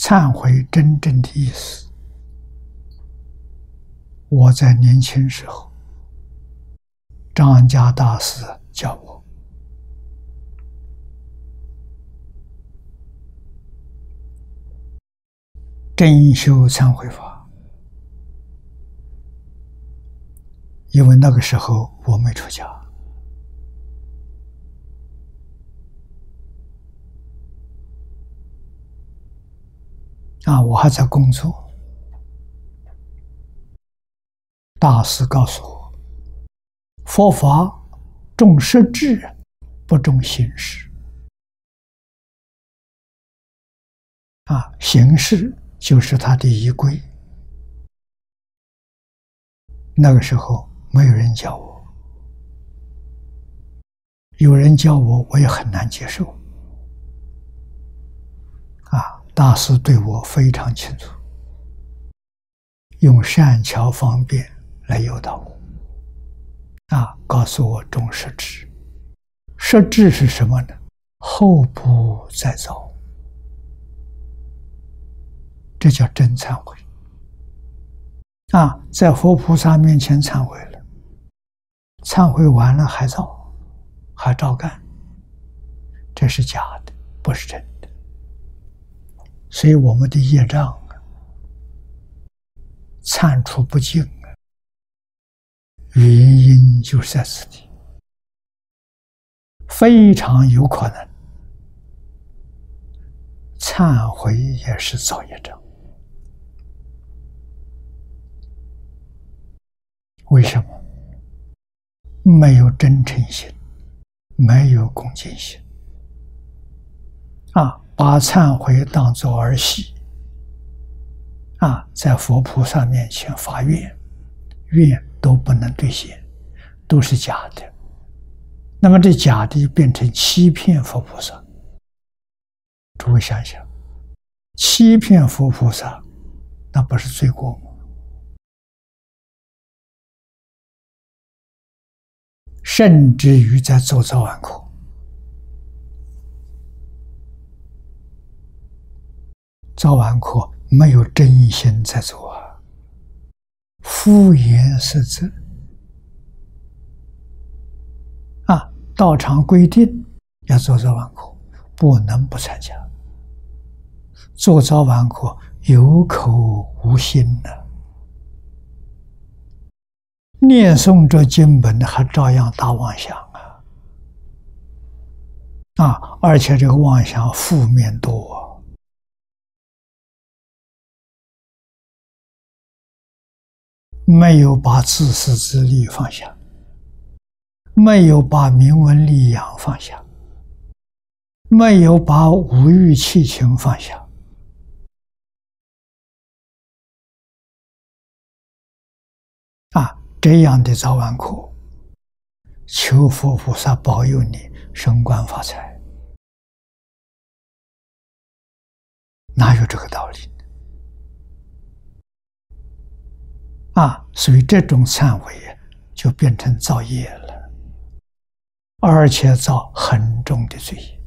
忏悔真正的意思，我在年轻时候，张家大师教我，真修忏悔法，因为那个时候我没出家。啊，我还在工作。大师告诉我，佛法重实质，不重形式。啊，形式就是他的仪规。那个时候没有人教我，有人教我，我也很难接受。大师对我非常清楚，用善巧方便来诱导我，啊，告诉我重实质，实质是什么呢？后不再造，这叫真忏悔。啊，在佛菩萨面前忏悔了，忏悔完了还造，还照干，这是假的，不是真的。所以我们的业障啊，忏除不尽，原因就是在此地，非常有可能忏悔也是造业障。为什么？没有真诚心，没有恭敬心啊。把忏悔当作儿戏啊，在佛菩萨面前发愿，愿都不能兑现，都是假的。那么这假的变成欺骗佛菩萨。诸位想想，欺骗佛菩萨，那不是罪过吗？甚至于在做早晚课。早晚课没有真心在做啊，敷衍塞责啊！道场规定要做早晚课，不能不参加。做早晚课有口无心呐，念诵着经本还照样打妄想啊！啊，而且这个妄想负面多。没有把自私自利放下，没有把名闻利养放下，没有把五欲七情放下，啊，这样的早晚课，求佛菩萨保佑你升官发财，哪有这个道理？啊，所以这种忏悔就变成造业了，而且造很重的罪。